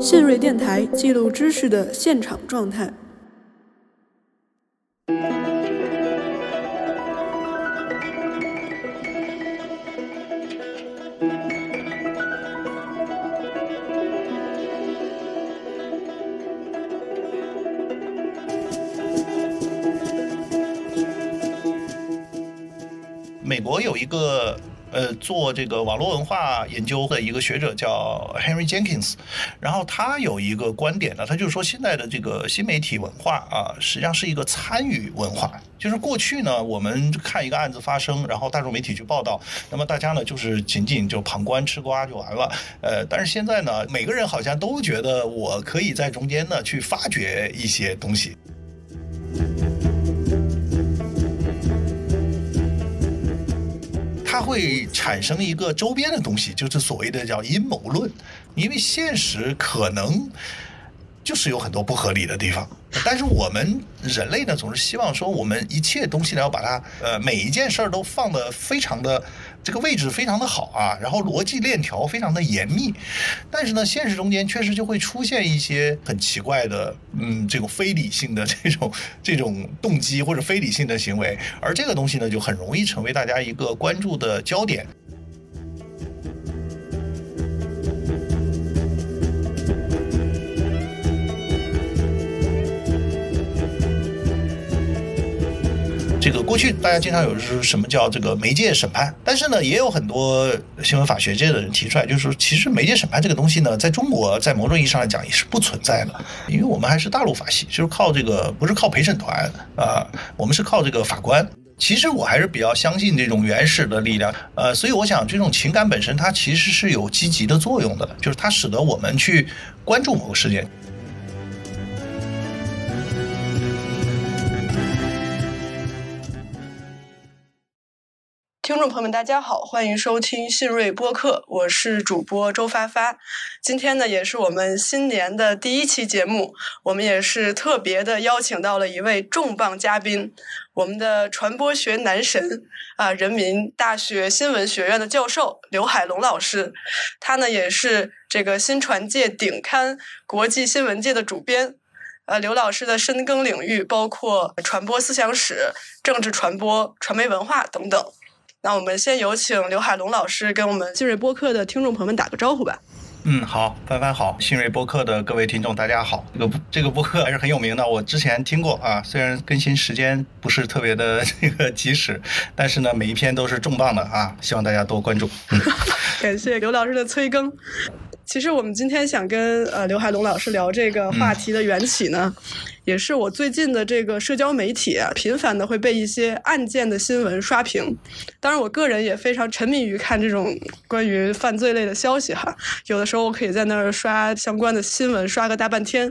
信瑞电台记录知识的现场状态。美国有一个呃做这个网络文化研究的一个学者叫 Henry Jenkins，然后他有一个观点呢，他就是说现在的这个新媒体文化啊，实际上是一个参与文化。就是过去呢，我们看一个案子发生，然后大众媒体去报道，那么大家呢就是仅仅就旁观吃瓜就完了。呃，但是现在呢，每个人好像都觉得我可以在中间呢去发掘一些东西。它会产生一个周边的东西，就是所谓的叫阴谋论，因为现实可能就是有很多不合理的地方，但是我们人类呢总是希望说，我们一切东西呢要把它呃每一件事儿都放的非常的这个位置非常的好啊，然后逻辑链条非常的严密，但是呢现实中间确实就会出现一些很奇怪的嗯这种非理性的这种 这种动机或者非理性的行为，而这个东西呢就很容易成为大家一个关注的焦点。这个过去大家经常有说什么叫这个媒介审判，但是呢，也有很多新闻法学界的人提出来，就是说，其实媒介审判这个东西呢，在中国在某种意义上来讲也是不存在的，因为我们还是大陆法系，就是靠这个不是靠陪审团啊，我们是靠这个法官。其实我还是比较相信这种原始的力量，呃，所以我想这种情感本身它其实是有积极的作用的，就是它使得我们去关注某个事件。听众朋友们，大家好，欢迎收听信瑞播客，我是主播周发发。今天呢，也是我们新年的第一期节目，我们也是特别的邀请到了一位重磅嘉宾，我们的传播学男神啊，人民大学新闻学院的教授刘海龙老师。他呢，也是这个新传界顶刊国际新闻界的主编。呃，刘老师的深耕领域包括传播思想史、政治传播、传媒文化等等。那我们先有请刘海龙老师跟我们新锐播客的听众朋友们打个招呼吧。嗯，好，帆帆好，新锐播客的各位听众大家好。这个这个播客还是很有名的，我之前听过啊，虽然更新时间不是特别的 这个及时，但是呢，每一篇都是重磅的啊，希望大家多关注。嗯、感谢刘老师的催更。其实我们今天想跟呃刘海龙老师聊这个话题的缘起呢，也是我最近的这个社交媒体，频繁的会被一些案件的新闻刷屏。当然，我个人也非常沉迷于看这种关于犯罪类的消息哈。有的时候我可以在那儿刷相关的新闻，刷个大半天。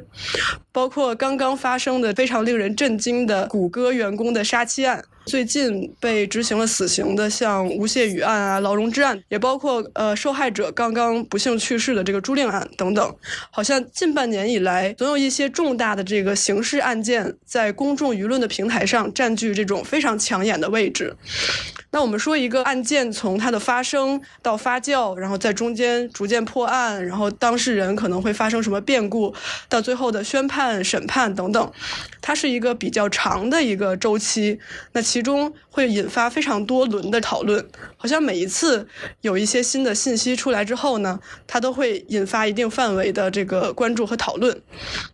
包括刚刚发生的非常令人震惊的谷歌员工的杀妻案。最近被执行了死刑的，像吴谢宇案啊、劳荣枝案，也包括呃受害者刚刚不幸去世的这个朱令案等等。好像近半年以来，总有一些重大的这个刑事案件在公众舆论的平台上占据这种非常抢眼的位置。那我们说一个案件从它的发生到发酵，然后在中间逐渐破案，然后当事人可能会发生什么变故，到最后的宣判、审判等等，它是一个比较长的一个周期。那其中会引发非常多轮的讨论，好像每一次有一些新的信息出来之后呢，它都会引发一定范围的这个关注和讨论。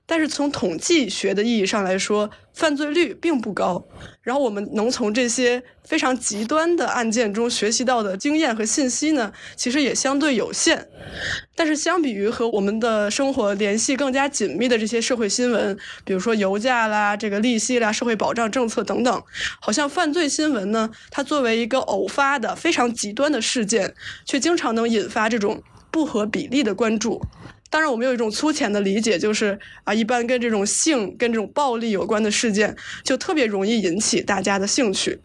但是从统计学的意义上来说，犯罪率并不高。然后我们能从这些非常极端的案件中学习到的经验和信息呢，其实也相对有限。但是相比于和我们的生活联系更加紧密的这些社会新闻，比如说油价啦、这个利息啦、社会保障政策等等，好像犯罪新闻呢，它作为一个偶发的非常极端的事件，却经常能引发这种不合比例的关注。当然，我们有一种粗浅的理解，就是啊，一般跟这种性、跟这种暴力有关的事件，就特别容易引起大家的兴趣。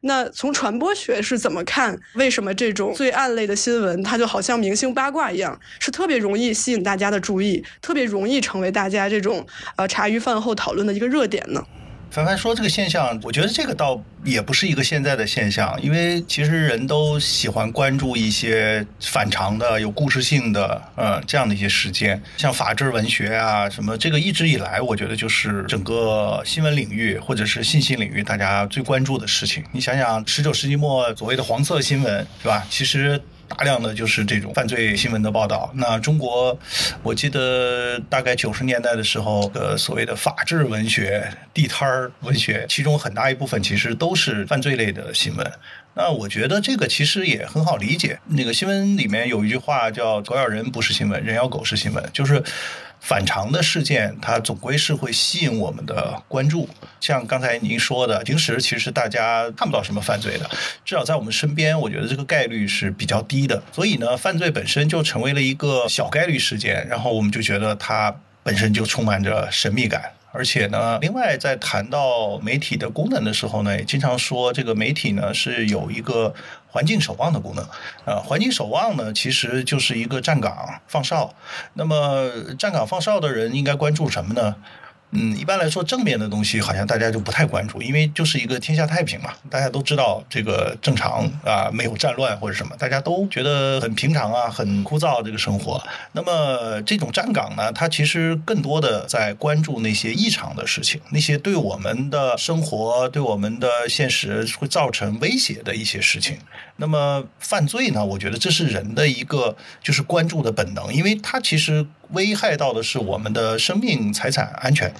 那从传播学是怎么看？为什么这种罪案类的新闻，它就好像明星八卦一样，是特别容易吸引大家的注意，特别容易成为大家这种呃茶余饭后讨论的一个热点呢？凡凡说这个现象，我觉得这个倒也不是一个现在的现象，因为其实人都喜欢关注一些反常的、有故事性的，呃，这样的一些事件，像法制文学啊什么，这个一直以来，我觉得就是整个新闻领域或者是信息领域大家最关注的事情。你想想，十九世纪末所谓的黄色新闻，是吧？其实。大量的就是这种犯罪新闻的报道。那中国，我记得大概九十年代的时候，呃，所谓的法治文学、地摊儿文学，其中很大一部分其实都是犯罪类的新闻。那我觉得这个其实也很好理解。那个新闻里面有一句话叫“狗咬人不是新闻，人咬狗是新闻”，就是。反常的事件，它总归是会吸引我们的关注。像刚才您说的，平时其实大家看不到什么犯罪的，至少在我们身边，我觉得这个概率是比较低的。所以呢，犯罪本身就成为了一个小概率事件，然后我们就觉得它本身就充满着神秘感。而且呢，另外在谈到媒体的功能的时候呢，也经常说这个媒体呢是有一个环境守望的功能。呃，环境守望呢，其实就是一个站岗放哨。那么站岗放哨的人应该关注什么呢？嗯，一般来说，正面的东西好像大家就不太关注，因为就是一个天下太平嘛，大家都知道这个正常啊，没有战乱或者什么，大家都觉得很平常啊，很枯燥这个生活。那么这种站岗呢，它其实更多的在关注那些异常的事情，那些对我们的生活、对我们的现实会造成威胁的一些事情。那么犯罪呢，我觉得这是人的一个就是关注的本能，因为它其实。危害到的是我们的生命财产安全，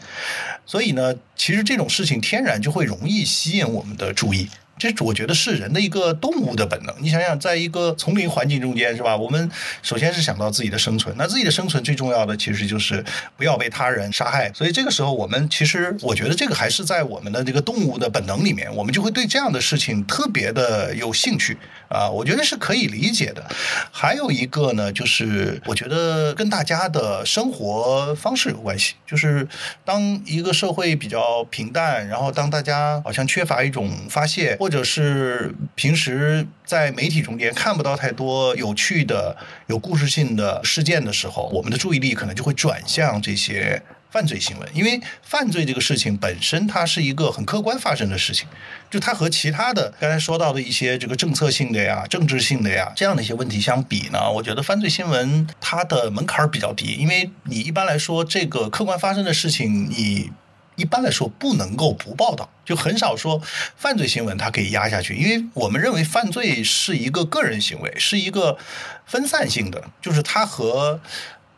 所以呢，其实这种事情天然就会容易吸引我们的注意。这我觉得是人的一个动物的本能。你想想，在一个丛林环境中间，是吧？我们首先是想到自己的生存。那自己的生存最重要的其实就是不要被他人杀害。所以这个时候，我们其实我觉得这个还是在我们的这个动物的本能里面，我们就会对这样的事情特别的有兴趣啊。我觉得是可以理解的。还有一个呢，就是我觉得跟大家的生活方式有关系。就是当一个社会比较平淡，然后当大家好像缺乏一种发泄或或者是平时在媒体中间看不到太多有趣的、有故事性的事件的时候，我们的注意力可能就会转向这些犯罪新闻。因为犯罪这个事情本身，它是一个很客观发生的事情，就它和其他的刚才说到的一些这个政策性的呀、政治性的呀这样的一些问题相比呢，我觉得犯罪新闻它的门槛比较低，因为你一般来说这个客观发生的事情，你。一般来说不能够不报道，就很少说犯罪新闻它可以压下去，因为我们认为犯罪是一个个人行为，是一个分散性的，就是它和。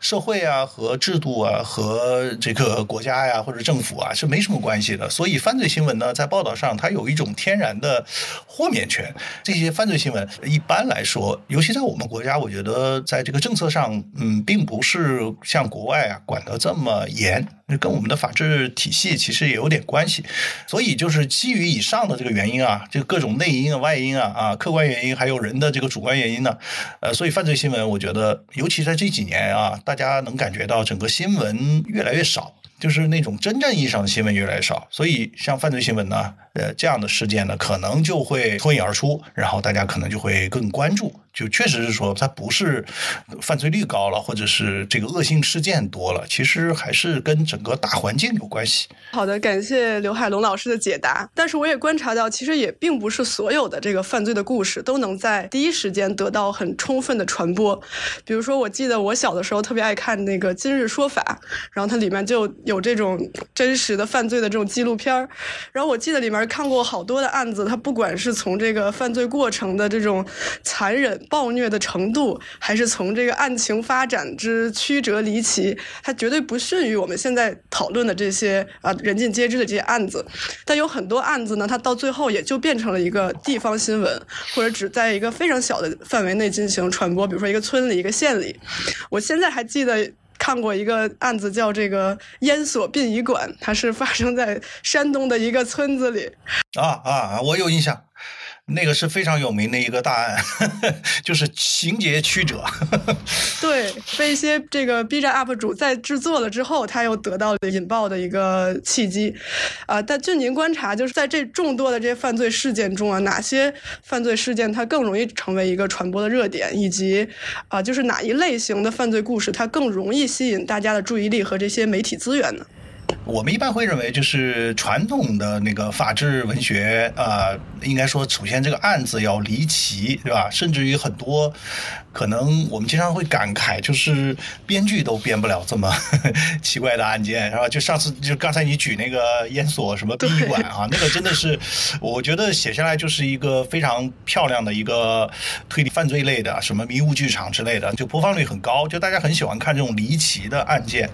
社会啊，和制度啊，和这个国家呀，或者政府啊，是没什么关系的。所以犯罪新闻呢，在报道上它有一种天然的豁免权。这些犯罪新闻一般来说，尤其在我们国家，我觉得在这个政策上，嗯，并不是像国外啊管得这么严。跟我们的法治体系其实也有点关系。所以就是基于以上的这个原因啊，就各种内因啊、外因啊、啊客观原因，还有人的这个主观原因呢，呃，所以犯罪新闻，我觉得尤其在这几年啊，大家能感觉到整个新闻越来越少，就是那种真正意义上的新闻越来越少，所以像犯罪新闻呢，呃，这样的事件呢，可能就会脱颖而出，然后大家可能就会更关注。就确实是说，它不是犯罪率高了，或者是这个恶性事件多了，其实还是跟整个大环境有关系。好的，感谢刘海龙老师的解答。但是我也观察到，其实也并不是所有的这个犯罪的故事都能在第一时间得到很充分的传播。比如说，我记得我小的时候特别爱看那个《今日说法》，然后它里面就有这种真实的犯罪的这种纪录片儿。然后我记得里面看过好多的案子，它不管是从这个犯罪过程的这种残忍。暴虐的程度，还是从这个案情发展之曲折离奇，它绝对不逊于我们现在讨论的这些啊人尽皆知的这些案子。但有很多案子呢，它到最后也就变成了一个地方新闻，或者只在一个非常小的范围内进行传播。比如说一个村里、一个县里。我现在还记得看过一个案子，叫这个烟锁殡仪馆，它是发生在山东的一个村子里。啊啊，我有印象。那个是非常有名的一个大案，就是情节曲折。对，被一些这个 B 站 UP 主在制作了之后，他又得到了引爆的一个契机。啊，但据您观察，就是在这众多的这些犯罪事件中啊，哪些犯罪事件它更容易成为一个传播的热点，以及啊，就是哪一类型的犯罪故事它更容易吸引大家的注意力和这些媒体资源呢？我们一般会认为，就是传统的那个法制文学啊，应该说，首先这个案子要离奇，对吧？甚至于很多，可能我们经常会感慨，就是编剧都编不了这么 奇怪的案件，是吧？就上次就刚才你举那个烟锁什么殡仪馆啊，那个真的是，我觉得写下来就是一个非常漂亮的一个推理犯罪类的，什么迷雾剧场之类的，就播放率很高，就大家很喜欢看这种离奇的案件。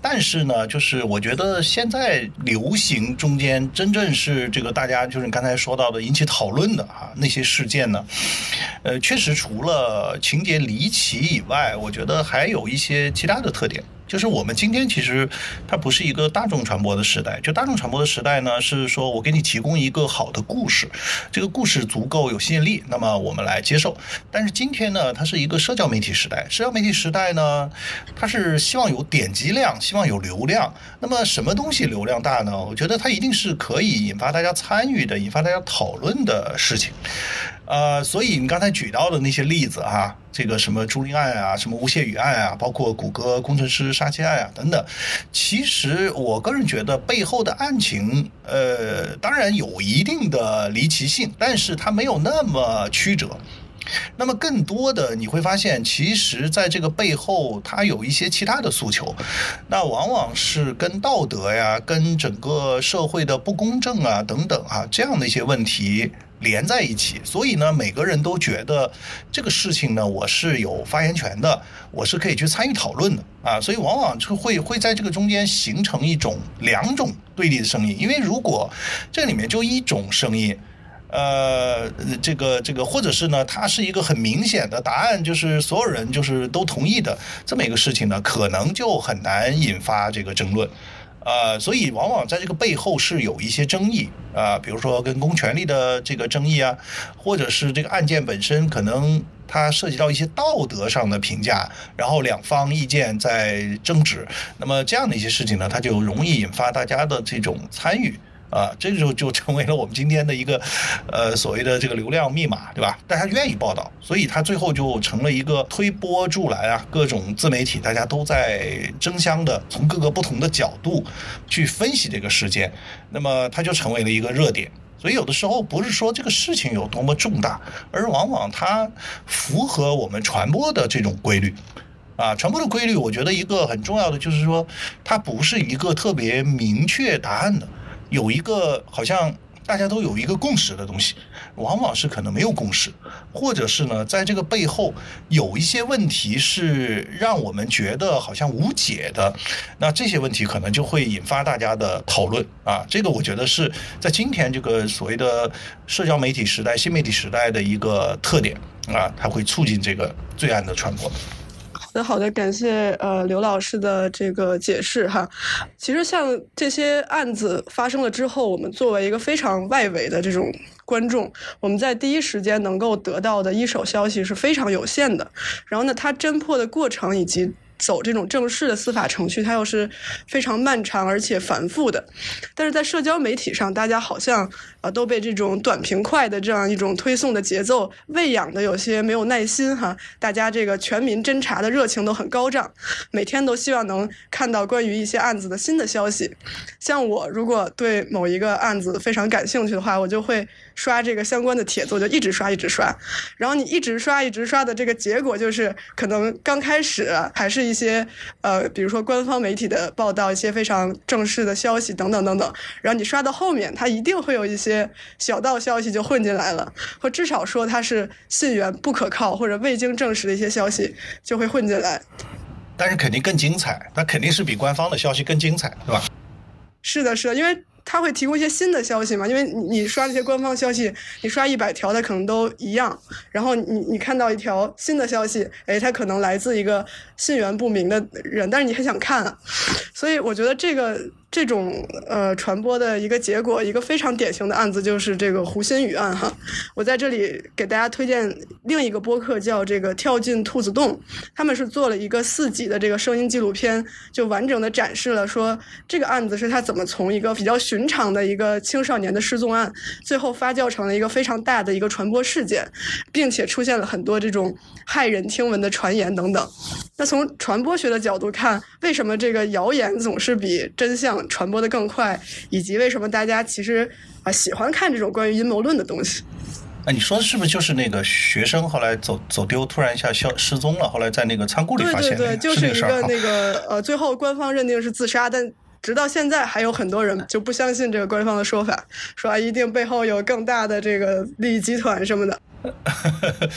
但是呢，就是我觉得。现在流行中间真正是这个大家就是你刚才说到的引起讨论的啊那些事件呢，呃，确实除了情节离奇以外，我觉得还有一些其他的特点。就是我们今天其实它不是一个大众传播的时代，就大众传播的时代呢，是说我给你提供一个好的故事，这个故事足够有吸引力，那么我们来接受。但是今天呢，它是一个社交媒体时代，社交媒体时代呢，它是希望有点击量，希望有流量。那么什么东西流量大呢？我觉得它一定是可以引发大家参与的、引发大家讨论的事情。呃，所以你刚才举到的那些例子哈，这个什么朱令案啊，什么吴谢宇案啊，包括谷歌工程师杀妻案啊等等，其实我个人觉得背后的案情，呃，当然有一定的离奇性，但是它没有那么曲折。那么更多的你会发现，其实在这个背后，它有一些其他的诉求，那往往是跟道德呀、跟整个社会的不公正啊等等啊这样的一些问题。连在一起，所以呢，每个人都觉得这个事情呢，我是有发言权的，我是可以去参与讨论的啊，所以往往就会会在这个中间形成一种两种对立的声音，因为如果这里面就一种声音，呃，这个这个，或者是呢，它是一个很明显的答案，就是所有人就是都同意的这么一个事情呢，可能就很难引发这个争论。呃，所以往往在这个背后是有一些争议啊，比如说跟公权力的这个争议啊，或者是这个案件本身可能它涉及到一些道德上的评价，然后两方意见在争执，那么这样的一些事情呢，它就容易引发大家的这种参与。啊，这个时候就成为了我们今天的一个，呃，所谓的这个流量密码，对吧？大家愿意报道，所以它最后就成了一个推波助澜啊，各种自媒体大家都在争相的从各个不同的角度去分析这个事件，那么它就成为了一个热点。所以有的时候不是说这个事情有多么重大，而往往它符合我们传播的这种规律。啊，传播的规律，我觉得一个很重要的就是说，它不是一个特别明确答案的。有一个好像大家都有一个共识的东西，往往是可能没有共识，或者是呢，在这个背后有一些问题是让我们觉得好像无解的，那这些问题可能就会引发大家的讨论啊。这个我觉得是在今天这个所谓的社交媒体时代、新媒体时代的一个特点啊，它会促进这个罪案的传播。那好的，感谢呃刘老师的这个解释哈。其实像这些案子发生了之后，我们作为一个非常外围的这种观众，我们在第一时间能够得到的一手消息是非常有限的。然后呢，它侦破的过程以及。走这种正式的司法程序，它又是非常漫长而且繁复的。但是在社交媒体上，大家好像啊都被这种短平快的这样一种推送的节奏喂养的有些没有耐心哈。大家这个全民侦查的热情都很高涨，每天都希望能看到关于一些案子的新的消息。像我如果对某一个案子非常感兴趣的话，我就会刷这个相关的帖子，我就一直刷一直刷。然后你一直刷一直刷的这个结果就是，可能刚开始还是。一些呃，比如说官方媒体的报道，一些非常正式的消息等等等等，然后你刷到后面，它一定会有一些小道消息就混进来了，或至少说它是信源不可靠或者未经证实的一些消息就会混进来。但是肯定更精彩，那肯定是比官方的消息更精彩，对吧？是的，是的，因为。他会提供一些新的消息嘛？因为你你刷那些官方消息，你刷一百条，它可能都一样。然后你你看到一条新的消息，哎，它可能来自一个信源不明的人，但是你很想看，所以我觉得这个。这种呃传播的一个结果，一个非常典型的案子就是这个胡鑫宇案哈。我在这里给大家推荐另一个播客，叫这个跳进兔子洞，他们是做了一个四集的这个声音纪录片，就完整的展示了说这个案子是他怎么从一个比较寻常的一个青少年的失踪案，最后发酵成了一个非常大的一个传播事件，并且出现了很多这种骇人听闻的传言等等。那从传播学的角度看，为什么这个谣言总是比真相传播的更快？以及为什么大家其实啊喜欢看这种关于阴谋论的东西？哎你说的是不是就是那个学生后来走走丢，突然一下消失踪了，后来在那个仓库里发现对对对，就是一个那个呃，最后官方认定是自杀，但直到现在还有很多人就不相信这个官方的说法，说啊一定背后有更大的这个利益集团什么的。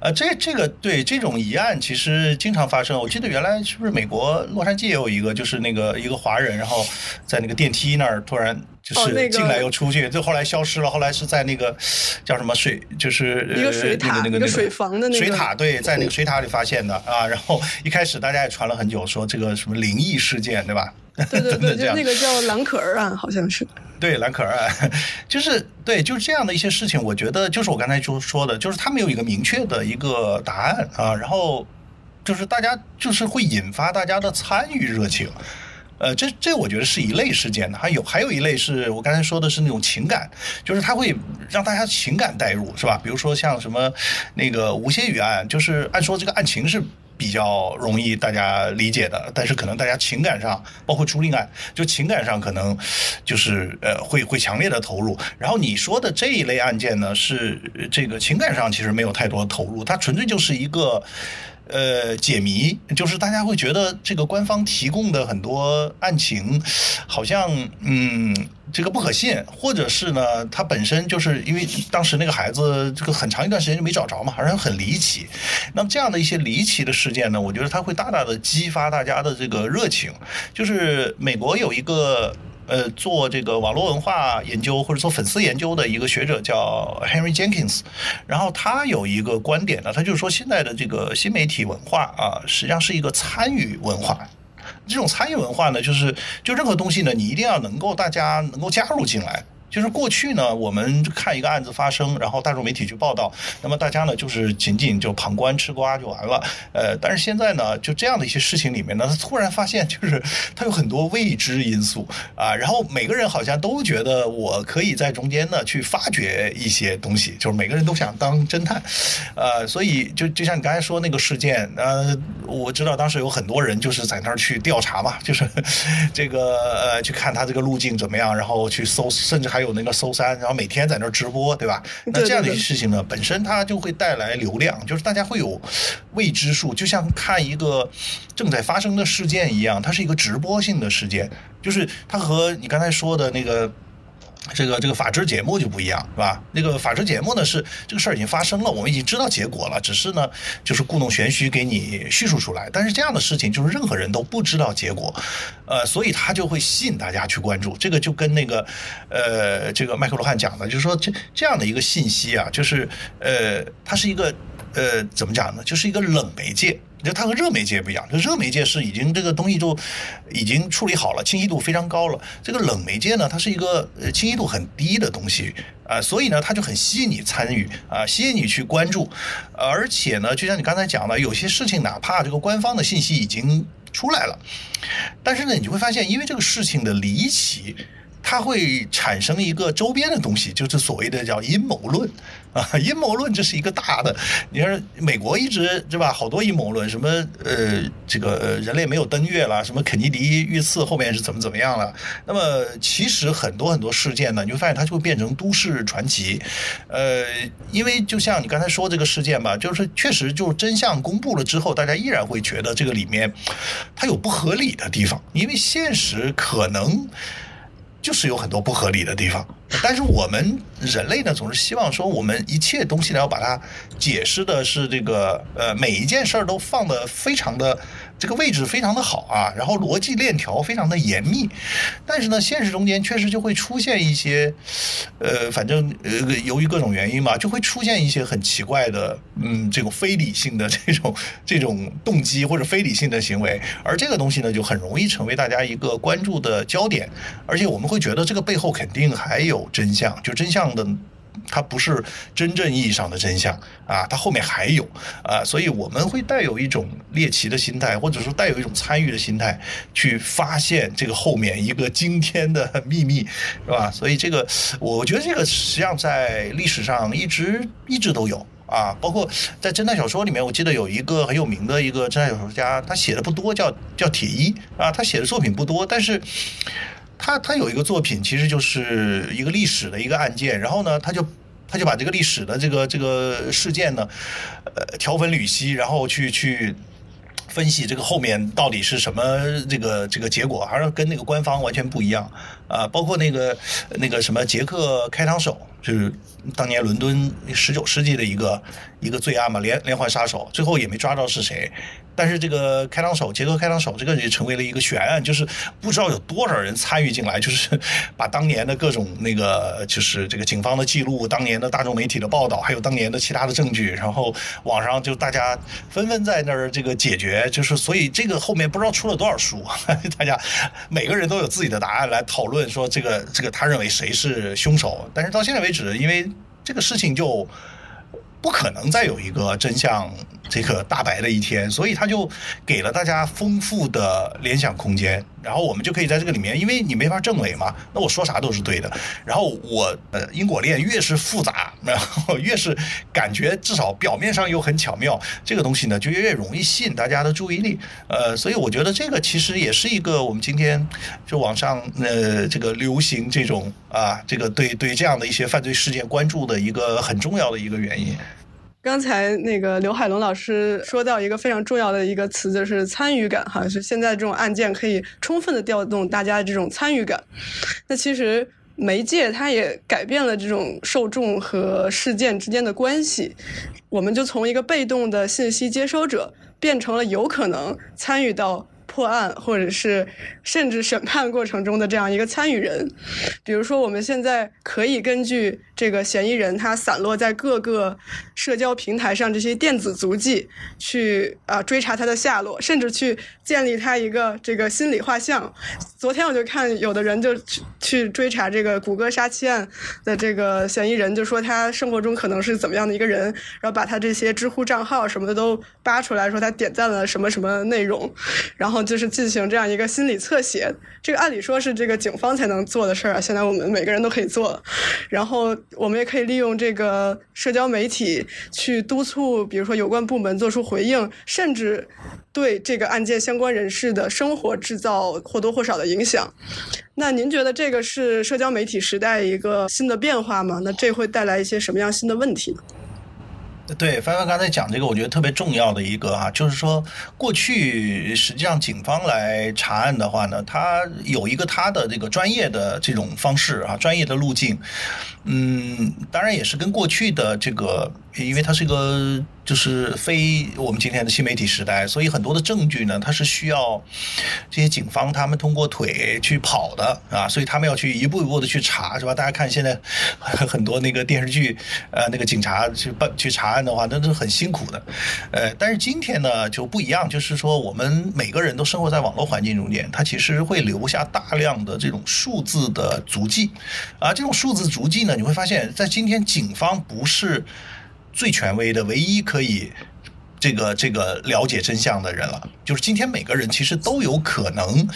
呃，这这个对这种疑案其实经常发生。我记得原来是不是美国洛杉矶也有一个，就是那个一个华人，然后在那个电梯那儿突然就是进来又出去，就后来消失了。后来是在那个叫什么水，就是一个水塔，那个那个水房的那个水塔，对，在那个水塔里发现的啊。然后一开始大家也传了很久，说这个什么灵异事件，对吧？对 对对，就那个叫蓝可儿案，好像是。对蓝可儿案，就是对，就是这样的一些事情，我觉得就是我刚才就说的，就是他没有一个明确的一个答案啊，然后就是大家就是会引发大家的参与热情，呃，这这我觉得是一类事件的，还有还有一类是我刚才说的是那种情感，就是他会让大家情感代入，是吧？比如说像什么那个吴谢宇案，就是按说这个案情是。比较容易大家理解的，但是可能大家情感上，包括朱令案，就情感上可能就是呃会会强烈的投入。然后你说的这一类案件呢，是这个情感上其实没有太多投入，它纯粹就是一个。呃，解谜就是大家会觉得这个官方提供的很多案情，好像嗯，这个不可信，或者是呢，它本身就是因为当时那个孩子这个很长一段时间就没找着嘛，好像很离奇。那么这样的一些离奇的事件呢，我觉得它会大大的激发大家的这个热情。就是美国有一个。呃，做这个网络文化研究或者做粉丝研究的一个学者叫 Henry Jenkins，然后他有一个观点呢，他就是说现在的这个新媒体文化啊，实际上是一个参与文化。这种参与文化呢，就是就任何东西呢，你一定要能够大家能够加入进来。就是过去呢，我们看一个案子发生，然后大众媒体去报道，那么大家呢就是仅仅就旁观吃瓜就完了。呃，但是现在呢，就这样的一些事情里面呢，他突然发现就是他有很多未知因素啊，然后每个人好像都觉得我可以在中间呢去发掘一些东西，就是每个人都想当侦探，呃，所以就就像你刚才说那个事件，呃，我知道当时有很多人就是在那儿去调查嘛，就是这个呃去看他这个路径怎么样，然后去搜，甚至还。有那个搜山，然后每天在那儿直播，对吧？那这样的事情呢，本身它就会带来流量，就是大家会有未知数，就像看一个正在发生的事件一样，它是一个直播性的事件，就是它和你刚才说的那个。这个这个法制节目就不一样，是吧？那个法制节目呢是这个事儿已经发生了，我们已经知道结果了，只是呢就是故弄玄虚给你叙述出来。但是这样的事情就是任何人都不知道结果，呃，所以他就会吸引大家去关注。这个就跟那个呃这个麦克罗汉讲的，就是说这这样的一个信息啊，就是呃它是一个呃怎么讲呢？就是一个冷媒介。就它和热媒介不一样，就热媒介是已经这个东西就已经处理好了，清晰度非常高了。这个冷媒介呢，它是一个清晰度很低的东西啊，所以呢，它就很吸引你参与啊，吸引你去关注。而且呢，就像你刚才讲的，有些事情哪怕这个官方的信息已经出来了，但是呢，你就会发现，因为这个事情的离奇。它会产生一个周边的东西，就是所谓的叫阴谋论 啊，阴谋论这是一个大的。你看美国一直对吧？好多阴谋论，什么呃，这个人类没有登月了，什么肯尼迪遇刺后面是怎么怎么样了？那么其实很多很多事件呢，你会发现它就会变成都市传奇。呃，因为就像你刚才说这个事件吧，就是确实就真相公布了之后，大家依然会觉得这个里面它有不合理的地方，因为现实可能。就是有很多不合理的地方，但是我们人类呢，总是希望说，我们一切东西呢，要把它解释的是这个，呃，每一件事儿都放的非常的。这个位置非常的好啊，然后逻辑链条非常的严密，但是呢，现实中间确实就会出现一些，呃，反正呃，由于各种原因嘛，就会出现一些很奇怪的，嗯，这种非理性的 这种这种动机或者非理性的行为，而这个东西呢，就很容易成为大家一个关注的焦点，而且我们会觉得这个背后肯定还有真相，就真相的。它不是真正意义上的真相啊，它后面还有啊，所以我们会带有一种猎奇的心态，或者说带有一种参与的心态，去发现这个后面一个惊天的秘密，是吧？所以这个，我觉得这个实际上在历史上一直一直都有。啊，包括在侦探小说里面，我记得有一个很有名的一个侦探小说家，他写的不多，叫叫铁一啊，他写的作品不多，但是他他有一个作品，其实就是一个历史的一个案件，然后呢，他就他就把这个历史的这个这个事件呢，呃，条分缕析，然后去去。分析这个后面到底是什么这个这个结果，还是跟那个官方完全不一样啊？包括那个那个什么杰克开膛手，就是当年伦敦十九世纪的一个一个罪案嘛，连连环杀手，最后也没抓着是谁。但是这个开膛手，杰克开膛手，这个也成为了一个悬案，就是不知道有多少人参与进来，就是 把当年的各种那个，就是这个警方的记录，当年的大众媒体的报道，还有当年的其他的证据，然后网上就大家纷纷在那儿这个解决，就是所以这个后面不知道出了多少书，大家每个人都有自己的答案来讨论，说这个这个他认为谁是凶手，但是到现在为止，因为这个事情就不可能再有一个真相。这个大白的一天，所以他就给了大家丰富的联想空间，然后我们就可以在这个里面，因为你没法证伪嘛，那我说啥都是对的。然后我呃因果链越是复杂，然后越是感觉至少表面上又很巧妙，这个东西呢就越容易吸引大家的注意力。呃，所以我觉得这个其实也是一个我们今天就网上呃这个流行这种啊这个对对这样的一些犯罪事件关注的一个很重要的一个原因。刚才那个刘海龙老师说到一个非常重要的一个词，就是参与感，哈，是现在这种案件可以充分的调动大家的这种参与感。那其实媒介它也改变了这种受众和事件之间的关系，我们就从一个被动的信息接收者，变成了有可能参与到。破案，或者是甚至审判过程中的这样一个参与人，比如说，我们现在可以根据这个嫌疑人他散落在各个社交平台上这些电子足迹，去啊追查他的下落，甚至去建立他一个这个心理画像。昨天我就看有的人就去去追查这个谷歌杀妻案的这个嫌疑人，就说他生活中可能是怎么样的一个人，然后把他这些知乎账号什么的都扒出来，说他点赞了什么什么内容，然后。就是进行这样一个心理侧写，这个按理说是这个警方才能做的事儿啊，现在我们每个人都可以做了。然后我们也可以利用这个社交媒体去督促，比如说有关部门做出回应，甚至对这个案件相关人士的生活制造或多或少的影响。那您觉得这个是社交媒体时代一个新的变化吗？那这会带来一些什么样新的问题呢？对，帆帆刚才讲这个，我觉得特别重要的一个哈，就是说过去实际上警方来查案的话呢，他有一个他的这个专业的这种方式啊，专业的路径，嗯，当然也是跟过去的这个。因为它是一个就是非我们今天的新媒体时代，所以很多的证据呢，它是需要这些警方他们通过腿去跑的啊，所以他们要去一步一步的去查，是吧？大家看现在 很多那个电视剧，呃，那个警察去办去查案的话，那都是很辛苦的。呃，但是今天呢就不一样，就是说我们每个人都生活在网络环境中间，它其实会留下大量的这种数字的足迹啊，这种数字足迹呢，你会发现在今天警方不是。最权威的、唯一可以这个这个了解真相的人了，就是今天每个人其实都有可能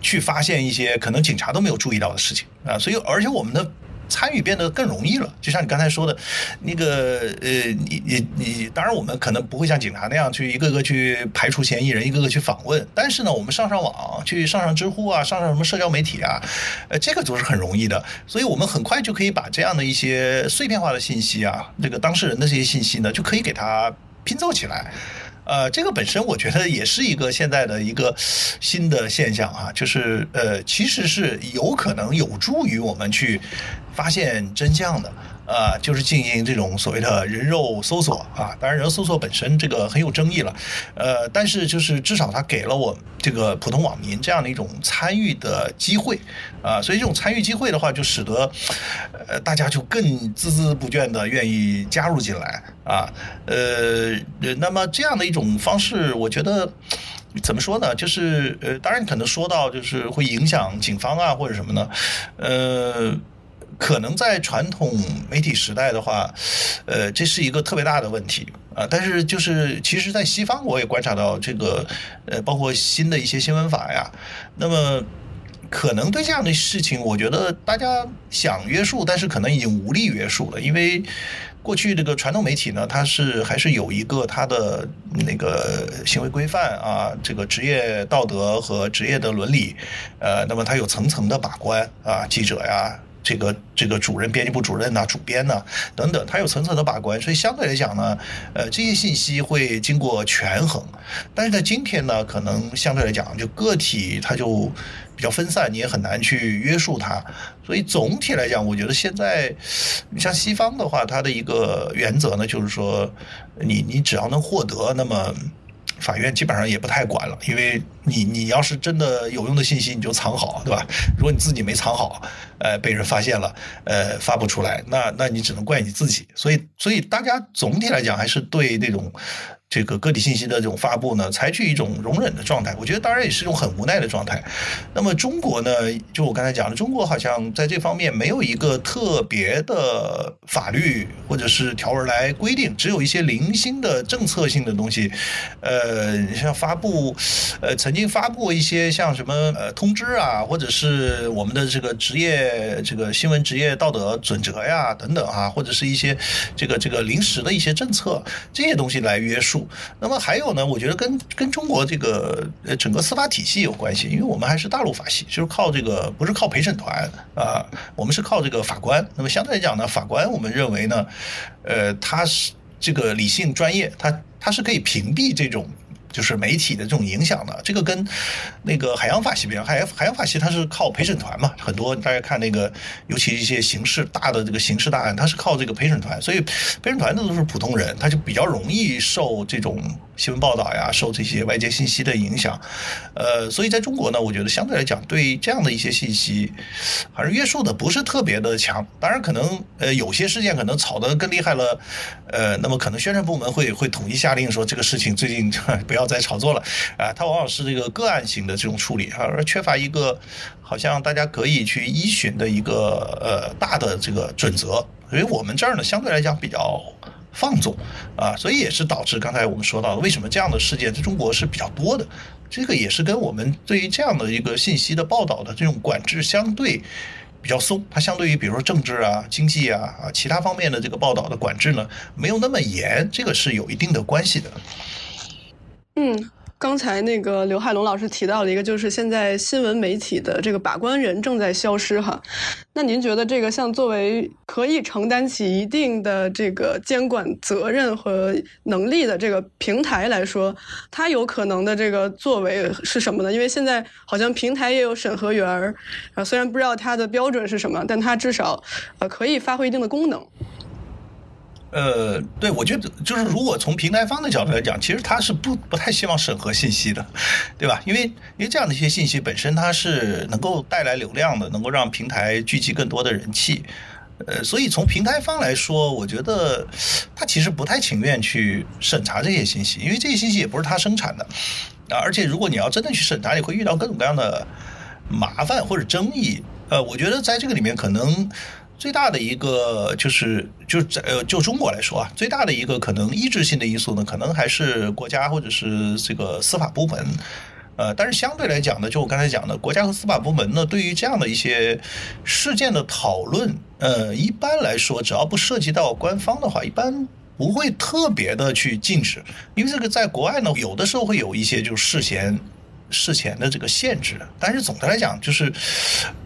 去发现一些可能警察都没有注意到的事情啊，所以而且我们的。参与变得更容易了，就像你刚才说的，那个呃，你你你，当然我们可能不会像警察那样去一个个去排除嫌疑人，一个个去访问，但是呢，我们上上网，去上上知乎啊，上上什么社交媒体啊，呃，这个都是很容易的，所以我们很快就可以把这样的一些碎片化的信息啊，这个当事人的这些信息呢，就可以给它拼凑起来。呃，这个本身我觉得也是一个现在的一个新的现象啊，就是呃，其实是有可能有助于我们去发现真相的。呃，就是进行这种所谓的人肉搜索啊，当然人肉搜索本身这个很有争议了，呃，但是就是至少它给了我这个普通网民这样的一种参与的机会啊，所以这种参与机会的话，就使得呃大家就更孜孜不倦的愿意加入进来啊，呃，那么这样的一种方式，我觉得怎么说呢？就是呃，当然可能说到就是会影响警方啊或者什么呢？呃。可能在传统媒体时代的话，呃，这是一个特别大的问题啊。但是就是，其实，在西方我也观察到这个，呃，包括新的一些新闻法呀。那么，可能对这样的事情，我觉得大家想约束，但是可能已经无力约束了，因为过去这个传统媒体呢，它是还是有一个它的那个行为规范啊，这个职业道德和职业的伦理，呃，那么它有层层的把关啊，记者呀。这个这个主任、编辑部主任呐、主编呐等等，他有层层的把关，所以相对来讲呢，呃，这些信息会经过权衡。但是在今天呢，可能相对来讲，就个体他就比较分散，你也很难去约束他。所以总体来讲，我觉得现在你像西方的话，它的一个原则呢，就是说，你你只要能获得，那么。法院基本上也不太管了，因为你你要是真的有用的信息，你就藏好，对吧？如果你自己没藏好，呃，被人发现了，呃，发不出来，那那你只能怪你自己。所以，所以大家总体来讲还是对那种。这个个体信息的这种发布呢，采取一种容忍的状态，我觉得当然也是一种很无奈的状态。那么中国呢，就我刚才讲的，中国好像在这方面没有一个特别的法律或者是条文来规定，只有一些零星的政策性的东西。呃，像发布，呃，曾经发布一些像什么呃通知啊，或者是我们的这个职业这个新闻职业道德准则呀等等啊，或者是一些这个这个临时的一些政策这些东西来约束。那么还有呢？我觉得跟跟中国这个呃整个司法体系有关系，因为我们还是大陆法系，就是靠这个不是靠陪审团啊，我们是靠这个法官。那么相对来讲呢，法官我们认为呢，呃，他是这个理性专业，他他是可以屏蔽这种。就是媒体的这种影响的，这个跟那个海洋法系不一样。海洋海洋法系它是靠陪审团嘛，很多大家看那个，尤其一些刑事大的这个刑事大案，它是靠这个陪审团，所以陪审团的都是普通人，他就比较容易受这种新闻报道呀，受这些外界信息的影响。呃，所以在中国呢，我觉得相对来讲，对这样的一些信息，还是约束的不是特别的强。当然，可能呃有些事件可能炒得更厉害了，呃，那么可能宣传部门会会统一下令说这个事情最近 不要。在炒作了啊，它往往是这个个案型的这种处理啊，而缺乏一个好像大家可以去依循的一个呃大的这个准则，所以我们这儿呢相对来讲比较放纵啊，所以也是导致刚才我们说到的，为什么这样的事件在中国是比较多的，这个也是跟我们对于这样的一个信息的报道的这种管制相对比较松，它相对于比如说政治啊、经济啊啊其他方面的这个报道的管制呢没有那么严，这个是有一定的关系的。嗯，刚才那个刘海龙老师提到了一个，就是现在新闻媒体的这个把关人正在消失哈。那您觉得这个像作为可以承担起一定的这个监管责任和能力的这个平台来说，它有可能的这个作为是什么呢？因为现在好像平台也有审核员儿啊，虽然不知道它的标准是什么，但它至少呃可以发挥一定的功能。呃，对，我觉得就是如果从平台方的角度来讲，其实他是不不太希望审核信息的，对吧？因为因为这样的一些信息本身它是能够带来流量的，能够让平台聚集更多的人气，呃，所以从平台方来说，我觉得他其实不太情愿去审查这些信息，因为这些信息也不是他生产的啊，而且如果你要真的去审查，你会遇到各种各样的麻烦或者争议。呃，我觉得在这个里面可能。最大的一个就是就在呃就中国来说啊，最大的一个可能抑制性的因素呢，可能还是国家或者是这个司法部门，呃，但是相对来讲呢，就我刚才讲的，国家和司法部门呢，对于这样的一些事件的讨论，呃，一般来说，只要不涉及到官方的话，一般不会特别的去禁止，因为这个在国外呢，有的时候会有一些就是事先。事前的这个限制，但是总的来讲，就是，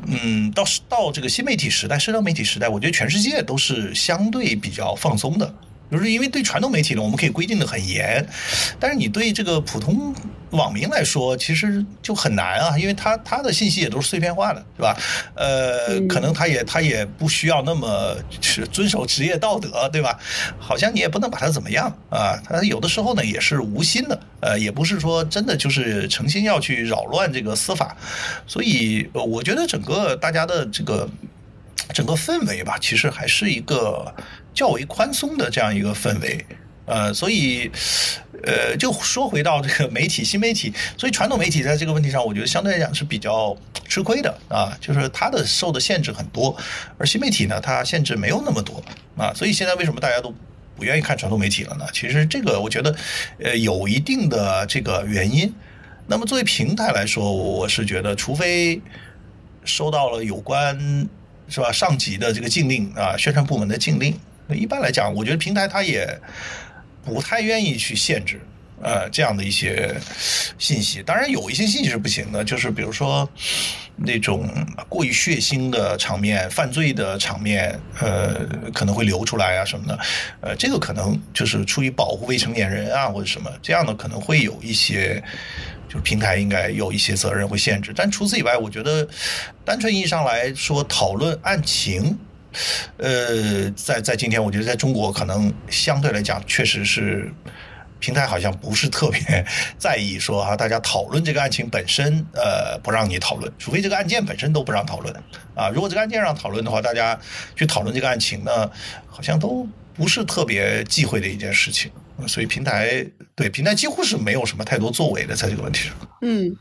嗯，到到这个新媒体时代、社交媒体时代，我觉得全世界都是相对比较放松的。就是因为对传统媒体呢，我们可以规定的很严，但是你对这个普通网民来说，其实就很难啊，因为他他的信息也都是碎片化的，是吧？呃，可能他也他也不需要那么是遵守职业道德，对吧？好像你也不能把他怎么样啊，他有的时候呢也是无心的，呃，也不是说真的就是诚心要去扰乱这个司法，所以我觉得整个大家的这个。整个氛围吧，其实还是一个较为宽松的这样一个氛围，呃，所以，呃，就说回到这个媒体，新媒体，所以传统媒体在这个问题上，我觉得相对来讲是比较吃亏的啊，就是它的受的限制很多，而新媒体呢，它限制没有那么多啊，所以现在为什么大家都不愿意看传统媒体了呢？其实这个我觉得，呃，有一定的这个原因。那么作为平台来说，我是觉得，除非。收到了有关是吧上级的这个禁令啊，宣传部门的禁令。一般来讲，我觉得平台它也不太愿意去限制。呃，这样的一些信息，当然有一些信息是不行的，就是比如说那种过于血腥的场面、犯罪的场面，呃，可能会流出来啊什么的，呃，这个可能就是出于保护未成年人啊或者什么这样的，可能会有一些，就是平台应该有一些责任会限制。但除此以外，我觉得单纯意义上来说，讨论案情，呃，在在今天，我觉得在中国可能相对来讲确实是。平台好像不是特别 在意说啊，大家讨论这个案情本身，呃，不让你讨论，除非这个案件本身都不让讨论啊。如果这个案件让讨论的话，大家去讨论这个案情呢，好像都不是特别忌讳的一件事情。所以平台对平台几乎是没有什么太多作为的在这个问题上。嗯，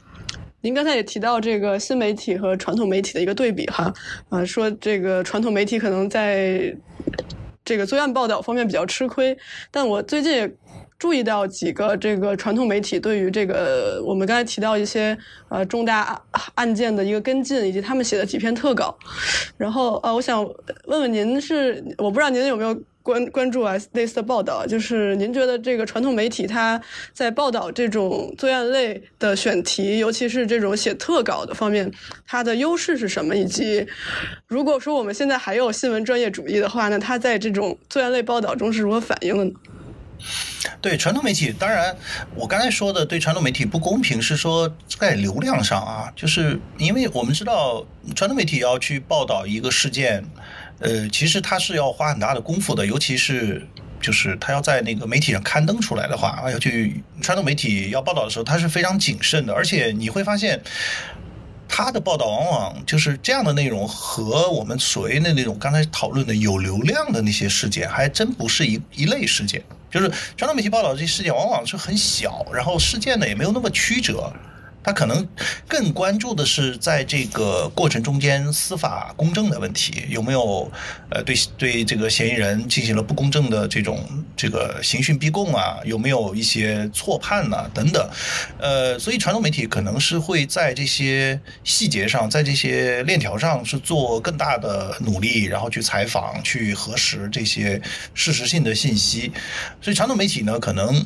您刚才也提到这个新媒体和传统媒体的一个对比哈，啊，说这个传统媒体可能在这个罪案报道方面比较吃亏，但我最近也。注意到几个这个传统媒体对于这个我们刚才提到一些呃重大案件的一个跟进，以及他们写的几篇特稿。然后呃，我想问问您是我不知道您有没有关关注啊类似的报道，就是您觉得这个传统媒体它在报道这种罪案类的选题，尤其是这种写特稿的方面，它的优势是什么？以及如果说我们现在还有新闻专业主义的话，那它在这种罪案类报道中是如何反映的呢？对传统媒体，当然，我刚才说的对传统媒体不公平，是说在流量上啊，就是因为我们知道传统媒体要去报道一个事件，呃，其实他是要花很大的功夫的，尤其是就是他要在那个媒体上刊登出来的话，要去传统媒体要报道的时候，他是非常谨慎的，而且你会发现，他的报道往往就是这样的内容和我们所谓的那种刚才讨论的有流量的那些事件，还真不是一一类事件。就是传统媒体报道这些事件，往往是很小，然后事件呢也没有那么曲折。他可能更关注的是在这个过程中间司法公正的问题，有没有呃对对这个嫌疑人进行了不公正的这种这个刑讯逼供啊，有没有一些错判呐等等，呃，所以传统媒体可能是会在这些细节上，在这些链条上是做更大的努力，然后去采访、去核实这些事实性的信息，所以传统媒体呢，可能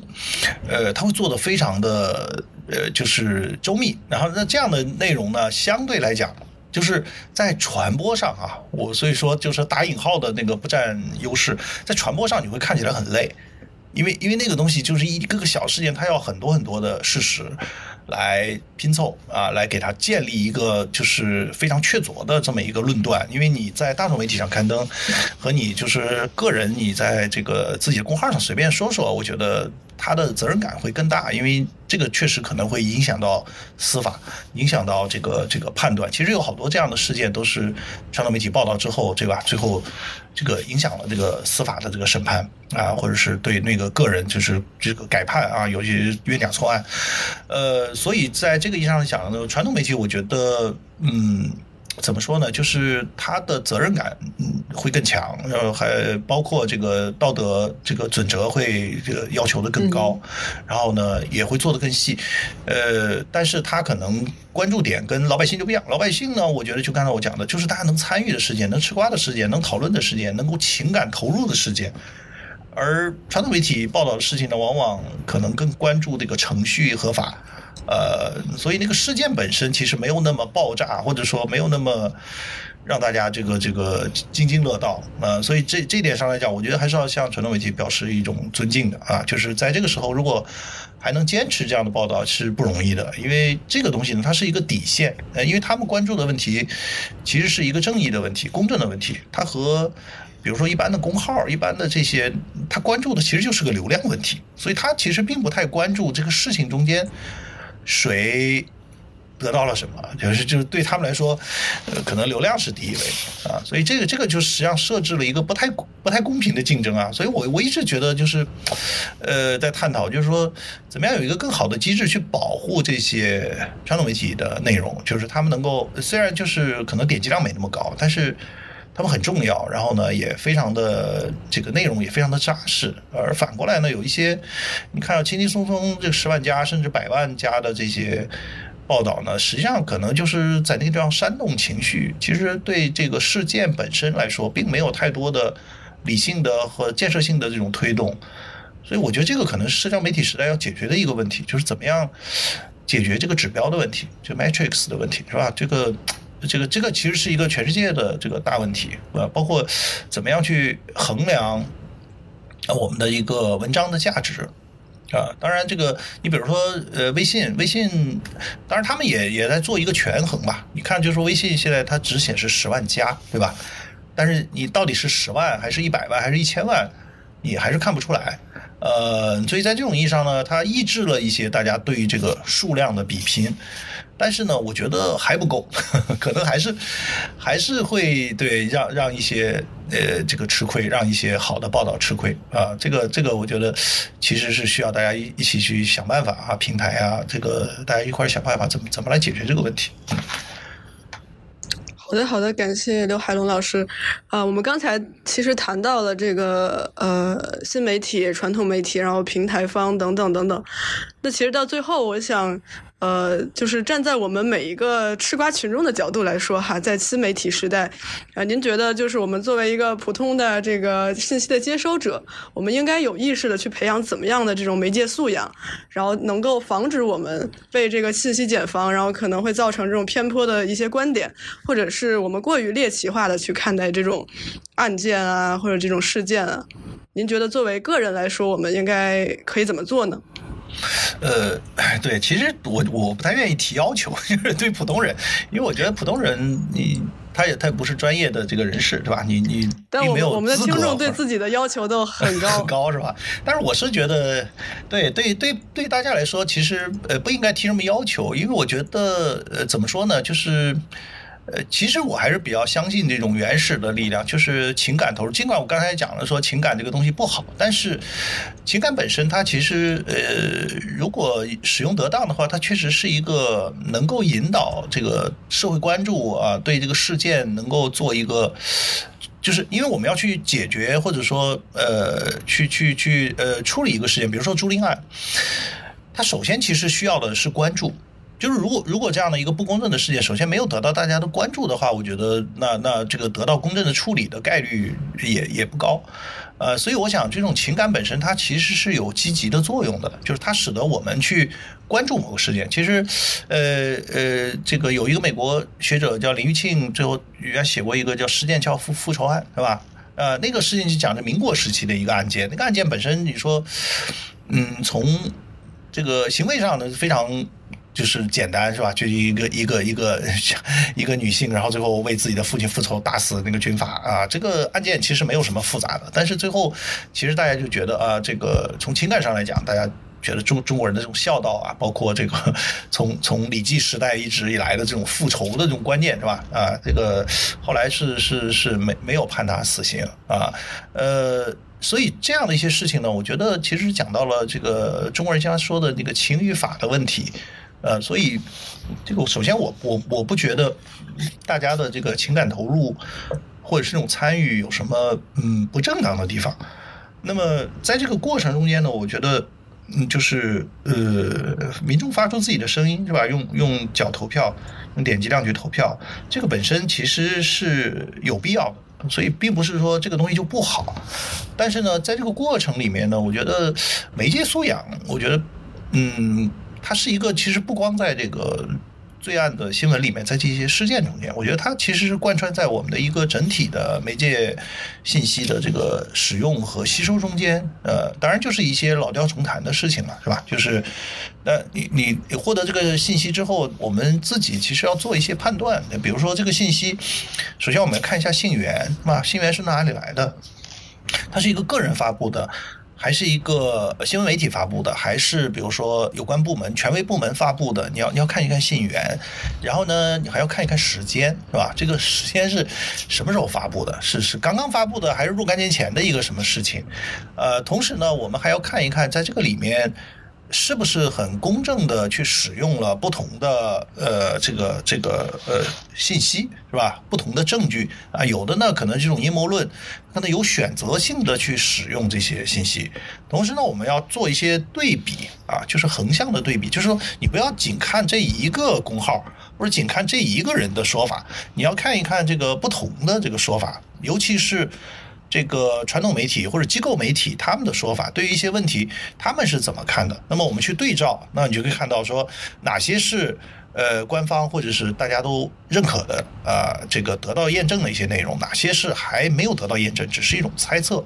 呃他会做的非常的。呃，就是周密，然后那这样的内容呢，相对来讲，就是在传播上啊，我所以说就是打引号的那个不占优势，在传播上你会看起来很累，因为因为那个东西就是一个个小事件，它要很多很多的事实。来拼凑啊，来给他建立一个就是非常确凿的这么一个论断。因为你在大众媒体上刊登，和你就是个人你在这个自己的公号上随便说说，我觉得他的责任感会更大。因为这个确实可能会影响到司法，影响到这个这个判断。其实有好多这样的事件都是传统媒体报道之后，对吧？最后。这个影响了这个司法的这个审判啊，或者是对那个个人就是这个改判啊，尤其是冤假错案，呃，所以在这个意义上讲呢，传统媒体我觉得，嗯。怎么说呢？就是他的责任感嗯会更强，然后还包括这个道德这个准则会这个要求的更高，然后呢也会做的更细，呃，但是他可能关注点跟老百姓就不一样。老百姓呢，我觉得就刚才我讲的，就是大家能参与的事件、能吃瓜的事件、能讨论的事件、能够情感投入的事件，而传统媒体报道的事情呢，往往可能更关注这个程序合法。呃，所以那个事件本身其实没有那么爆炸，或者说没有那么让大家这个这个津津乐道啊。所以这这点上来讲，我觉得还是要向传统媒体表示一种尊敬的啊。就是在这个时候，如果还能坚持这样的报道是不容易的，因为这个东西呢，它是一个底线。呃，因为他们关注的问题其实是一个正义的问题、公正的问题。它和比如说一般的公号、一般的这些，他关注的其实就是个流量问题，所以他其实并不太关注这个事情中间。谁得到了什么？就是就是对他们来说，呃，可能流量是第一位啊，所以这个这个就实际上设置了一个不太不太公平的竞争啊。所以我我一直觉得就是，呃，在探讨就是说，怎么样有一个更好的机制去保护这些传统媒体的内容，就是他们能够虽然就是可能点击量没那么高，但是他们很重要，然后呢也非常的这个内容也非常的扎实。而反过来呢，有一些你看到轻轻松松这十万加甚至百万加的这些。报道呢，实际上可能就是在那个地方煽动情绪，其实对这个事件本身来说，并没有太多的理性的和建设性的这种推动。所以我觉得这个可能是社交媒体时代要解决的一个问题，就是怎么样解决这个指标的问题，就 metrics 的问题，是吧？这个这个这个其实是一个全世界的这个大问题，呃，包括怎么样去衡量我们的一个文章的价值。啊，当然，这个你比如说，呃，微信，微信，当然他们也也在做一个权衡吧。你看，就是说微信现在它只显示十万加，对吧？但是你到底是十万，还是一百万，还是一千万，你还是看不出来。呃，所以在这种意义上呢，它抑制了一些大家对于这个数量的比拼。但是呢，我觉得还不够，可能还是还是会对让让一些呃这个吃亏，让一些好的报道吃亏啊。这个这个，我觉得其实是需要大家一一起去想办法啊，平台啊，这个大家一块想办法怎么怎么来解决这个问题。好的，好的，感谢刘海龙老师。啊，我们刚才其实谈到了这个呃新媒体、传统媒体，然后平台方等等等等。那其实到最后，我想。呃，就是站在我们每一个吃瓜群众的角度来说哈，在新媒体时代，啊，您觉得就是我们作为一个普通的这个信息的接收者，我们应该有意识的去培养怎么样的这种媒介素养，然后能够防止我们被这个信息茧房，然后可能会造成这种偏颇的一些观点，或者是我们过于猎奇化的去看待这种案件啊，或者这种事件啊，您觉得作为个人来说，我们应该可以怎么做呢？呃，对，其实我我不太愿意提要求，就是对普通人，因为我觉得普通人你他也他也不是专业的这个人士，对吧？你你 并没有我们的听众对自己的要求都很 高很高是吧？但是我是觉得，对对对对大家来说，其实呃不应该提什么要求，因为我觉得呃怎么说呢，就是。呃，其实我还是比较相信这种原始的力量，就是情感投入。尽管我刚才讲了说情感这个东西不好，但是情感本身它其实呃，如果使用得当的话，它确实是一个能够引导这个社会关注啊，对这个事件能够做一个，就是因为我们要去解决或者说呃，去去去呃处理一个事件，比如说朱令案，它首先其实需要的是关注。就是如果如果这样的一个不公正的事件，首先没有得到大家的关注的话，我觉得那那这个得到公正的处理的概率也也不高，呃，所以我想这种情感本身它其实是有积极的作用的，就是它使得我们去关注某个事件。其实，呃呃，这个有一个美国学者叫林玉庆，最后原写过一个叫《施剑桥复复仇案》，是吧？呃，那个事情就讲的民国时期的一个案件，那个案件本身你说，嗯，从这个行为上呢非常。就是简单是吧？就一个一个一个 一个女性，然后最后为自己的父亲复仇，打死那个军阀啊。这个案件其实没有什么复杂的，但是最后其实大家就觉得啊，这个从情感上来讲，大家觉得中中国人的这种孝道啊，包括这个 从从礼记时代一直以来的这种复仇的这种观念是吧？啊，这个后来是是是没没有判他死刑啊，呃，所以这样的一些事情呢，我觉得其实讲到了这个中国人经常说的那个情与法的问题。呃，所以这个首先我我我不觉得大家的这个情感投入或者是这种参与有什么嗯不正当的地方。那么在这个过程中间呢，我觉得嗯就是呃民众发出自己的声音是吧？用用脚投票，用点击量去投票，这个本身其实是有必要的。所以并不是说这个东西就不好。但是呢，在这个过程里面呢，我觉得媒介素养，我觉得嗯。它是一个，其实不光在这个罪案的新闻里面，在这些事件中间，我觉得它其实是贯穿在我们的一个整体的媒介信息的这个使用和吸收中间。呃，当然就是一些老调重弹的事情了，是吧？就是，那你你你获得这个信息之后，我们自己其实要做一些判断。比如说这个信息，首先我们看一下信源，是吧？信源是哪里来的？它是一个个人发布的。还是一个新闻媒体发布的，还是比如说有关部门、权威部门发布的？你要你要看一看信源，然后呢，你还要看一看时间，是吧？这个时间是什么时候发布的？是是刚刚发布的，还是若干年前的一个什么事情？呃，同时呢，我们还要看一看在这个里面是不是很公正的去使用了不同的呃这个这个呃信息是吧？不同的证据啊，有的呢可能这种阴谋论可能有选择性的去使用这些信息，同时呢我们要做一些对比啊，就是横向的对比，就是说你不要仅看这一个公号或者仅看这一个人的说法，你要看一看这个不同的这个说法，尤其是。这个传统媒体或者机构媒体他们的说法，对于一些问题他们是怎么看的？那么我们去对照，那你就可以看到说哪些是呃官方或者是大家都认可的啊，这个得到验证的一些内容，哪些是还没有得到验证，只是一种猜测。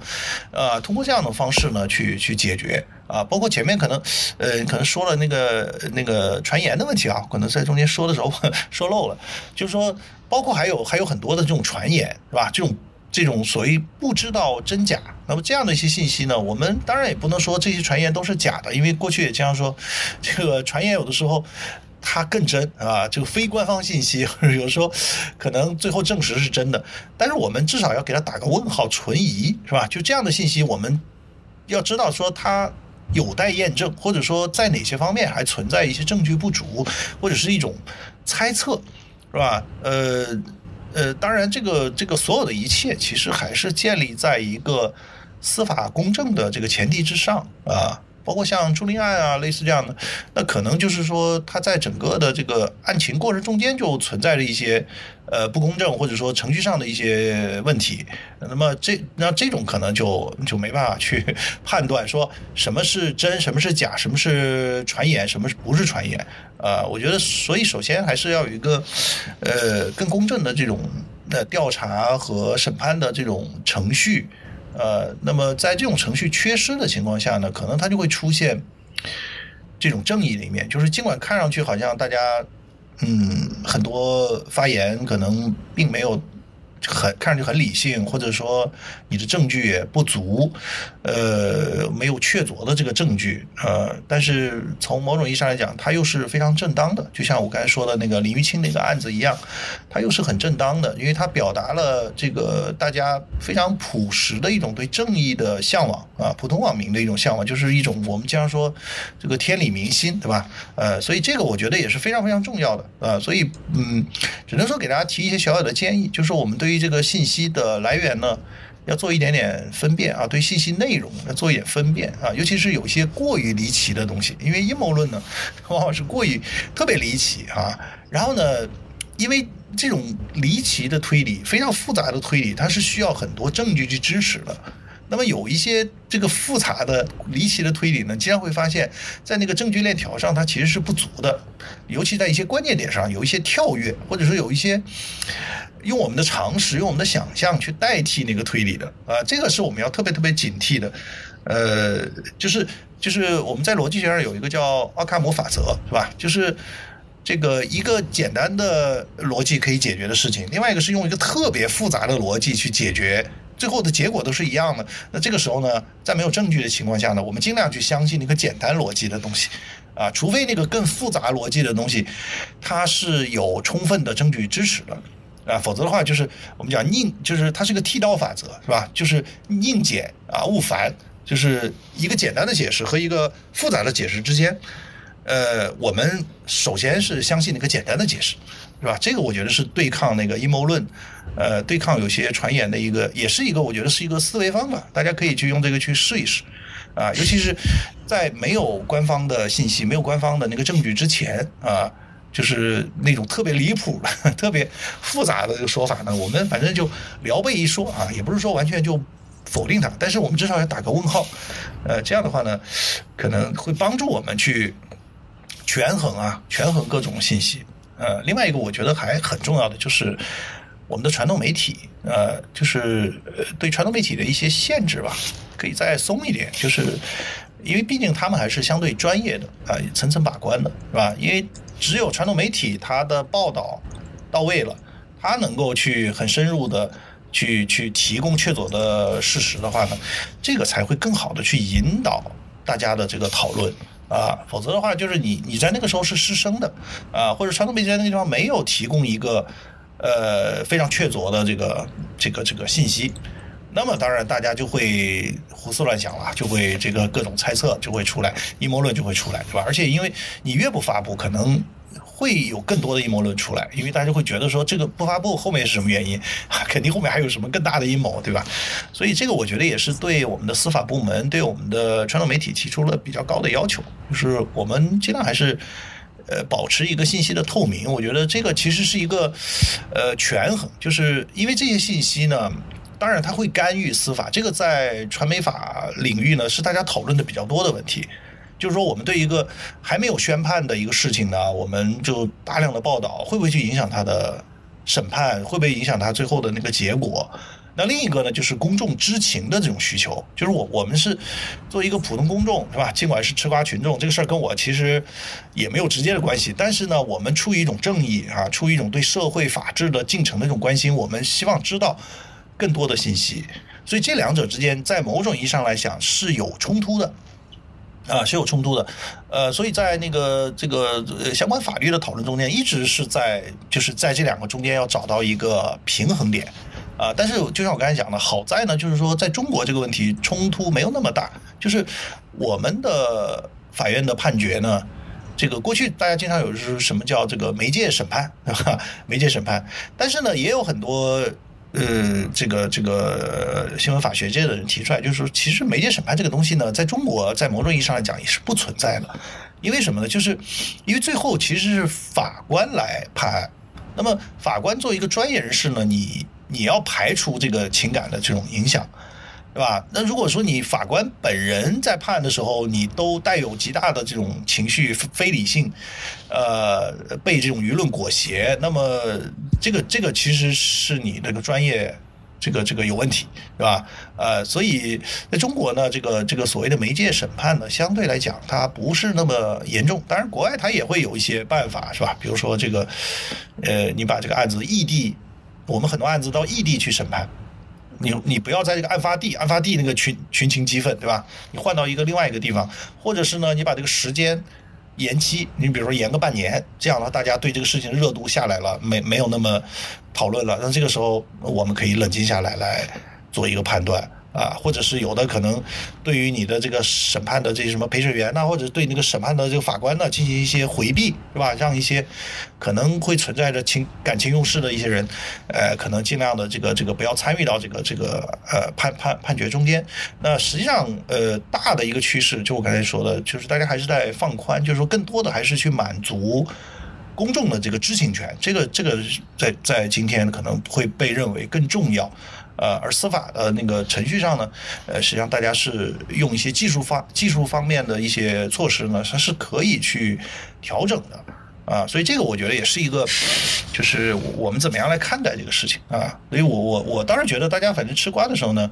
呃，通过这样的方式呢，去去解决啊，包括前面可能呃可能说了那个那个传言的问题啊，可能在中间说的时候 说漏了，就是说包括还有还有很多的这种传言是吧？这种。这种所谓不知道真假，那么这样的一些信息呢，我们当然也不能说这些传言都是假的，因为过去也经常说，这个传言有的时候它更真啊，这个非官方信息有时候可能最后证实是真的，但是我们至少要给它打个问号，存疑是吧？就这样的信息，我们要知道说它有待验证，或者说在哪些方面还存在一些证据不足，或者是一种猜测，是吧？呃。呃，当然，这个这个所有的一切，其实还是建立在一个司法公正的这个前提之上啊。包括像朱令案啊，类似这样的，那可能就是说，它在整个的这个案情过程中间就存在着一些呃不公正，或者说程序上的一些问题。那么这那这种可能就就没办法去 判断说什么是真，什么是假，什么是传言，什么是不是传言啊？我觉得，所以首先还是要有一个呃更公正的这种呃调查和审判的这种程序。呃，那么在这种程序缺失的情况下呢，可能它就会出现这种正义里面，就是尽管看上去好像大家嗯很多发言可能并没有。很看上去很理性，或者说你的证据也不足，呃，没有确凿的这个证据，呃，但是从某种意义上来讲，它又是非常正当的，就像我刚才说的那个李玉清那个案子一样，它又是很正当的，因为它表达了这个大家非常朴实的一种对正义的向往啊，普通网民的一种向往，就是一种我们经常说这个天理民心，对吧？呃，所以这个我觉得也是非常非常重要的啊，所以嗯，只能说给大家提一些小小的建议，就是我们对。对于这个信息的来源呢，要做一点点分辨啊。对信息内容要做一点分辨啊，尤其是有些过于离奇的东西，因为阴谋论呢，往往是过于特别离奇啊。然后呢，因为这种离奇的推理，非常复杂的推理，它是需要很多证据去支持的。那么有一些这个复杂的、离奇的推理呢，经常会发现，在那个证据链条上，它其实是不足的，尤其在一些关键点上有一些跳跃，或者说有一些用我们的常识、用我们的想象去代替那个推理的啊，这个是我们要特别特别警惕的。呃，就是就是我们在逻辑学上有一个叫奥卡姆法则，是吧？就是这个一个简单的逻辑可以解决的事情，另外一个是用一个特别复杂的逻辑去解决。最后的结果都是一样的。那这个时候呢，在没有证据的情况下呢，我们尽量去相信那个简单逻辑的东西，啊，除非那个更复杂逻辑的东西，它是有充分的证据支持的，啊，否则的话就是我们讲宁，就是它是个剃刀法则，是吧？就是宁简啊勿繁，就是一个简单的解释和一个复杂的解释之间，呃，我们首先是相信那个简单的解释。是吧？这个我觉得是对抗那个阴谋论，呃，对抗有些传言的一个，也是一个我觉得是一个思维方法。大家可以去用这个去试一试，啊，尤其是在没有官方的信息、没有官方的那个证据之前，啊，就是那种特别离谱的、特别复杂的这个说法呢，我们反正就聊备一说啊，也不是说完全就否定它，但是我们至少要打个问号，呃，这样的话呢，可能会帮助我们去权衡啊，权衡各种信息。呃，另外一个我觉得还很重要的就是我们的传统媒体，呃，就是呃对传统媒体的一些限制吧，可以再松一点，就是因为毕竟他们还是相对专业的啊，层层把关的是吧？因为只有传统媒体它的报道到位了，它能够去很深入的去去提供确凿的事实的话呢，这个才会更好的去引导大家的这个讨论。啊，否则的话，就是你你在那个时候是失声的，啊，或者传统媒体在那个地方没有提供一个呃非常确凿的这个这个这个信息，那么当然大家就会胡思乱想了，就会这个各种猜测就会出来，阴谋论就会出来，对吧？而且因为你越不发布，可能会有更多的阴谋论出来，因为大家会觉得说这个不发布后面是什么原因，肯定后面还有什么更大的阴谋，对吧？所以这个我觉得也是对我们的司法部门、对我们的传统媒体提出了比较高的要求，就是我们尽量还是。呃，保持一个信息的透明，我觉得这个其实是一个，呃，权衡，就是因为这些信息呢，当然它会干预司法，这个在传媒法领域呢是大家讨论的比较多的问题，就是说我们对一个还没有宣判的一个事情呢，我们就大量的报道，会不会去影响他的审判，会不会影响他最后的那个结果？那另一个呢，就是公众知情的这种需求，就是我我们是作为一个普通公众，是吧？尽管是吃瓜群众，这个事儿跟我其实也没有直接的关系，但是呢，我们出于一种正义啊，出于一种对社会法治的进程的一种关心，我们希望知道更多的信息。所以这两者之间，在某种意义上来讲是有冲突的，啊，是有冲突的。呃，所以在那个这个呃相关法律的讨论中间，一直是在就是在这两个中间要找到一个平衡点。啊，但是就像我刚才讲的，好在呢，就是说在中国这个问题冲突没有那么大，就是我们的法院的判决呢，这个过去大家经常有是什么叫这个媒介审判，对吧？媒介审判，但是呢，也有很多呃，这个这个新闻法学界的人提出来，就是说，其实媒介审判这个东西呢，在中国在某种意义上来讲也是不存在的，因为什么呢？就是因为最后其实是法官来判，那么法官作为一个专业人士呢，你。你要排除这个情感的这种影响，对吧？那如果说你法官本人在判的时候，你都带有极大的这种情绪非理性，呃，被这种舆论裹挟，那么这个这个其实是你这个专业这个这个有问题，是吧？呃，所以在中国呢，这个这个所谓的媒介审判呢，相对来讲它不是那么严重。当然，国外它也会有一些办法，是吧？比如说这个，呃，你把这个案子异地。我们很多案子到异地去审判，你你不要在这个案发地，案发地那个群群情激愤，对吧？你换到一个另外一个地方，或者是呢，你把这个时间延期，你比如说延个半年，这样的话大家对这个事情热度下来了，没没有那么讨论了，那这个时候我们可以冷静下来来做一个判断。啊，或者是有的可能，对于你的这个审判的这些什么陪审员呐，或者对那个审判的这个法官呢，进行一些回避，是吧？让一些可能会存在着情感情用事的一些人，呃，可能尽量的这个这个不要参与到这个这个呃判判判决中间。那实际上，呃，大的一个趋势，就我刚才说的，就是大家还是在放宽，就是说更多的还是去满足公众的这个知情权，这个这个在在今天可能会被认为更重要。呃，而司法的那个程序上呢，呃，实际上大家是用一些技术方技术方面的一些措施呢，它是可以去调整的，啊，所以这个我觉得也是一个，就是我们怎么样来看待这个事情啊，所以我我我当然觉得大家反正吃瓜的时候呢，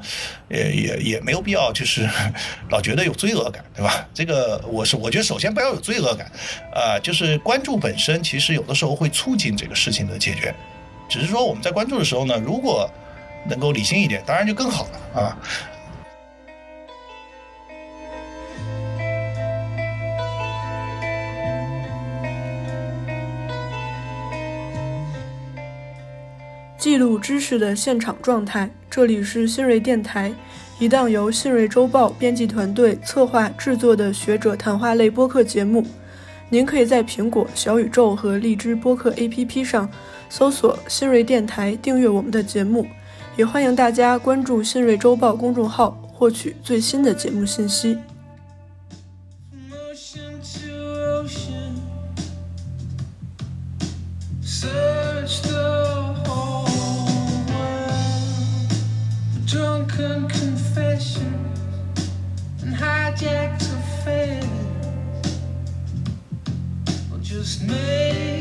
也也也没有必要就是 老觉得有罪恶感，对吧？这个我是我觉得首先不要有罪恶感，啊，就是关注本身其实有的时候会促进这个事情的解决，只是说我们在关注的时候呢，如果能够理性一点，当然就更好了啊！记录知识的现场状态，这里是新锐电台，一档由新锐周报编辑团队策划制作的学者谈话类播客节目。您可以在苹果、小宇宙和荔枝播客 APP 上搜索“新锐电台”，订阅我们的节目。也欢迎大家关注新锐周报公众号，获取最新的节目信息。Just me.